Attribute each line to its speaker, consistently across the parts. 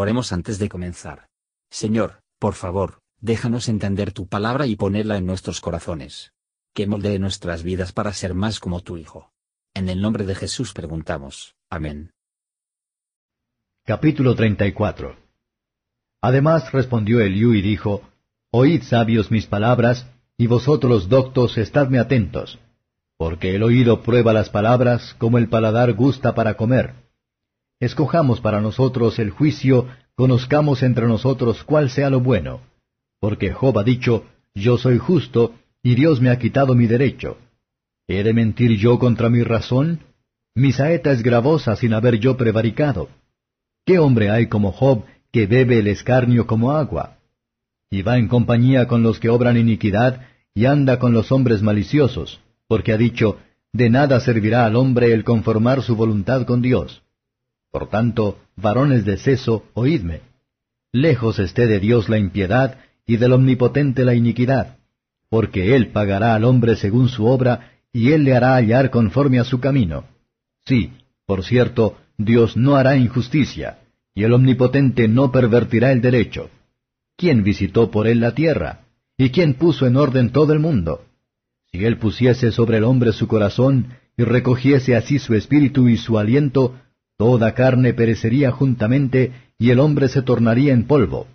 Speaker 1: Oremos antes de comenzar. Señor, por favor, déjanos entender tu palabra y ponerla en nuestros corazones. Que moldee nuestras vidas para ser más como tu Hijo. En el nombre de Jesús preguntamos. Amén.
Speaker 2: Capítulo 34 Además respondió Eliú y dijo, Oíd sabios mis palabras, y vosotros doctos estadme atentos, porque el oído prueba las palabras como el paladar gusta para comer. Escojamos para nosotros el juicio, conozcamos entre nosotros cuál sea lo bueno. Porque Job ha dicho, Yo soy justo, y Dios me ha quitado mi derecho. ¿He de mentir yo contra mi razón? Mi saeta es gravosa sin haber yo prevaricado. ¿Qué hombre hay como Job que bebe el escarnio como agua? Y va en compañía con los que obran iniquidad, y anda con los hombres maliciosos, porque ha dicho, De nada servirá al hombre el conformar su voluntad con Dios. Por tanto, varones de seso, oídme. Lejos esté de Dios la impiedad, y del Omnipotente la iniquidad, porque Él pagará al hombre según su obra, y Él le hará hallar conforme a su camino. Sí, por cierto, Dios no hará injusticia, y el Omnipotente no pervertirá el derecho. ¿Quién visitó por Él la tierra? ¿Y quién puso en orden todo el mundo? Si Él pusiese sobre el hombre su corazón, y recogiese así su espíritu y su aliento, toda carne perecería juntamente, y el hombre se tornaría en polvo.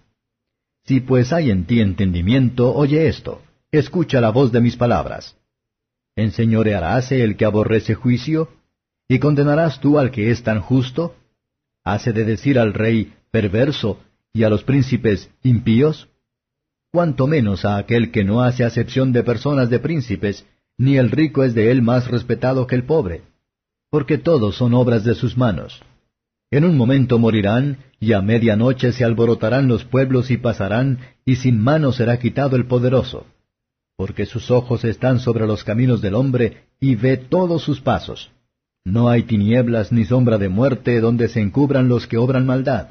Speaker 2: Si pues hay en ti entendimiento, oye esto, escucha la voz de mis palabras. ¿Enseñorearáse el que aborrece juicio? ¿Y condenarás tú al que es tan justo? ¿Hace de decir al rey perverso y a los príncipes impíos? Cuanto menos a aquel que no hace acepción de personas de príncipes, ni el rico es de él más respetado que el pobre, porque todos son obras de sus manos. En un momento morirán, y a media noche se alborotarán los pueblos y pasarán, y sin mano será quitado el poderoso porque sus ojos están sobre los caminos del hombre, y ve todos sus pasos. No hay tinieblas ni sombra de muerte donde se encubran los que obran maldad.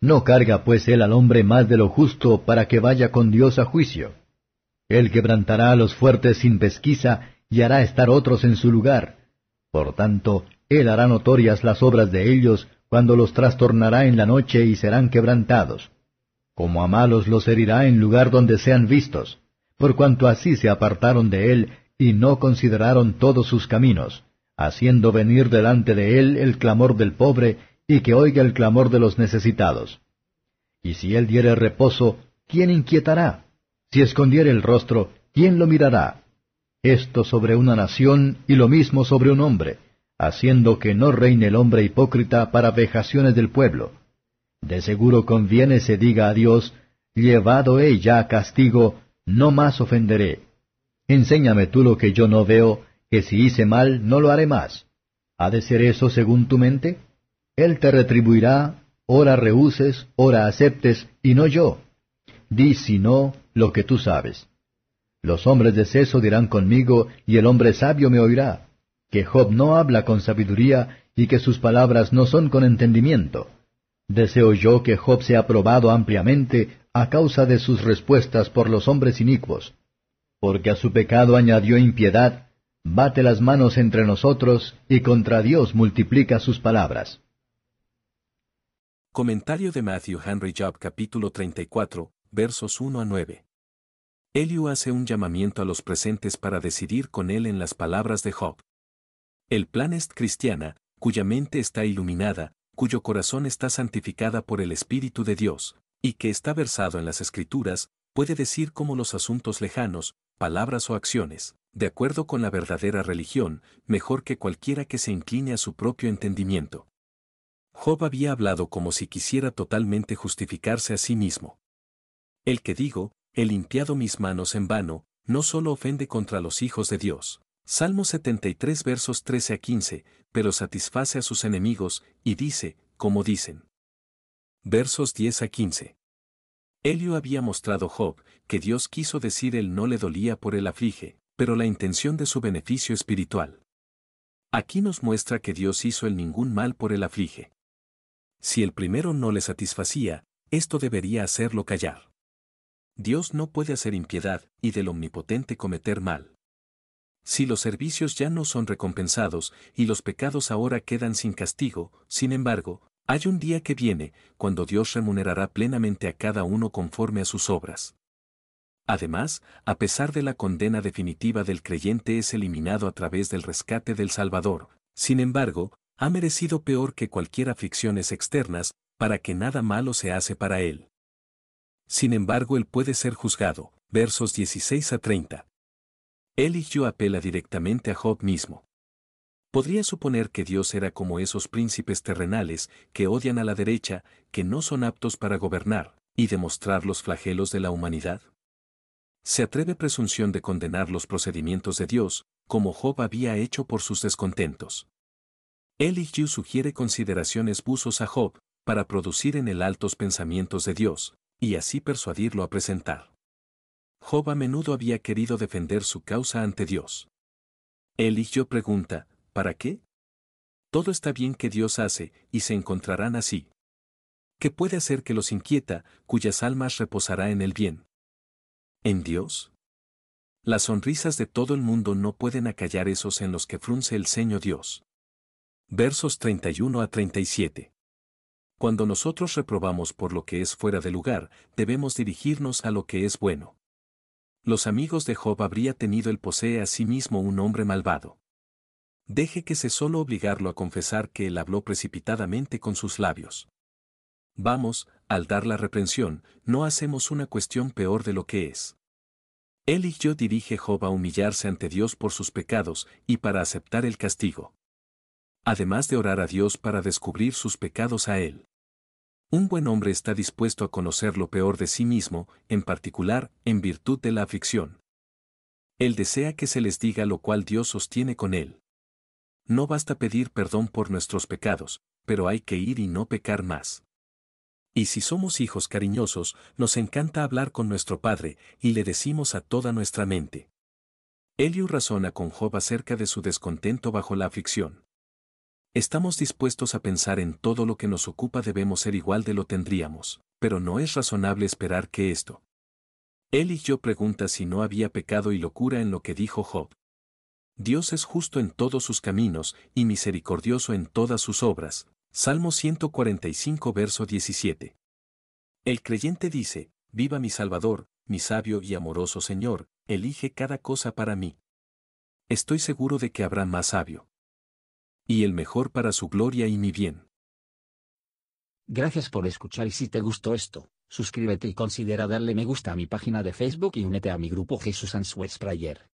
Speaker 2: No carga pues él al hombre más de lo justo para que vaya con Dios a juicio. Él quebrantará a los fuertes sin pesquisa y hará estar otros en su lugar. Por tanto, él hará notorias las obras de ellos cuando los trastornará en la noche y serán quebrantados. Como a malos los herirá en lugar donde sean vistos por cuanto así se apartaron de él y no consideraron todos sus caminos, haciendo venir delante de él el clamor del pobre y que oiga el clamor de los necesitados. Y si él diere reposo, ¿quién inquietará? Si escondiere el rostro, ¿quién lo mirará? Esto sobre una nación y lo mismo sobre un hombre, haciendo que no reine el hombre hipócrita para vejaciones del pueblo. De seguro conviene se diga a Dios, llevado he ya castigo, no más ofenderé. Enséñame tú lo que yo no veo, que si hice mal, no lo haré más. ¿Ha de ser eso según tu mente? Él te retribuirá, ora rehuses, ora aceptes, y no yo. Di si no lo que tú sabes. Los hombres de seso dirán conmigo, y el hombre sabio me oirá, que Job no habla con sabiduría, y que sus palabras no son con entendimiento. Deseo yo que Job sea probado ampliamente a causa de sus respuestas por los hombres inicuos. Porque a su pecado añadió impiedad, bate las manos entre nosotros y contra Dios multiplica sus palabras.
Speaker 3: Comentario de Matthew Henry Job capítulo 34, versos 1 a 9. Eliu hace un llamamiento a los presentes para decidir con él en las palabras de Job. El plan es cristiana, cuya mente está iluminada, cuyo corazón está santificada por el Espíritu de Dios, y que está versado en las Escrituras, puede decir como los asuntos lejanos, palabras o acciones, de acuerdo con la verdadera religión, mejor que cualquiera que se incline a su propio entendimiento. Job había hablado como si quisiera totalmente justificarse a sí mismo. El que digo, he limpiado mis manos en vano, no solo ofende contra los hijos de Dios. Salmo 73 versos 13 a 15, pero satisface a sus enemigos, y dice, como dicen. Versos 10 a 15. Elio había mostrado Job que Dios quiso decir él no le dolía por el aflige, pero la intención de su beneficio espiritual. Aquí nos muestra que Dios hizo el ningún mal por el aflige. Si el primero no le satisfacía, esto debería hacerlo callar. Dios no puede hacer impiedad y del omnipotente cometer mal. Si los servicios ya no son recompensados y los pecados ahora quedan sin castigo, sin embargo, Hay un día que viene, cuando Dios remunerará plenamente a cada uno conforme a sus obras. Además, a pesar de la condena definitiva del creyente es eliminado a través del rescate del Salvador, sin embargo, ha merecido peor que cualquier aflicciones externas, para que nada malo se hace para él. Sin embargo, él puede ser juzgado, versos 16 a 30. yo apela directamente a Job mismo. Podría suponer que Dios era como esos príncipes terrenales que odian a la derecha, que no son aptos para gobernar, y demostrar los flagelos de la humanidad. Se atreve presunción de condenar los procedimientos de Dios, como Job había hecho por sus descontentos. Elihu sugiere consideraciones buzos a Job, para producir en él altos pensamientos de Dios, y así persuadirlo a presentar. Job a menudo había querido defender su causa ante Dios. Elihu pregunta, ¿para qué? Todo está bien que Dios hace, y se encontrarán así. ¿Qué puede hacer que los inquieta, cuyas almas reposará en el bien? ¿En Dios? Las sonrisas de todo el mundo no pueden acallar esos en los que frunce el ceño Dios. Versos 31 a 37. Cuando nosotros reprobamos por lo que es fuera de lugar, debemos dirigirnos a lo que es bueno. Los amigos de Job habría tenido el posee a sí mismo un hombre malvado. Deje que se solo obligarlo a confesar que él habló precipitadamente con sus labios. Vamos, al dar la reprensión, no hacemos una cuestión peor de lo que es. Él y yo dirige Job a humillarse ante Dios por sus pecados y para aceptar el castigo además de orar a Dios para descubrir sus pecados a Él. Un buen hombre está dispuesto a conocer lo peor de sí mismo, en particular, en virtud de la aflicción. Él desea que se les diga lo cual Dios sostiene con él. No basta pedir perdón por nuestros pecados, pero hay que ir y no pecar más. Y si somos hijos cariñosos, nos encanta hablar con nuestro Padre, y le decimos a toda nuestra mente. Eliu razona con Job acerca de su descontento bajo la aflicción. Estamos dispuestos a pensar en todo lo que nos ocupa debemos ser igual de lo tendríamos, pero no es razonable esperar que esto. Él y yo pregunta si no había pecado y locura en lo que dijo Job. Dios es justo en todos sus caminos y misericordioso en todas sus obras. Salmo 145 verso 17. El creyente dice, Viva mi Salvador, mi sabio y amoroso Señor, elige cada cosa para mí. Estoy seguro de que habrá más sabio y el mejor para su gloria y mi bien.
Speaker 1: Gracias por escuchar y si te gustó esto, suscríbete y considera darle me gusta a mi página de Facebook y únete a mi grupo Jesús Answers Prayer.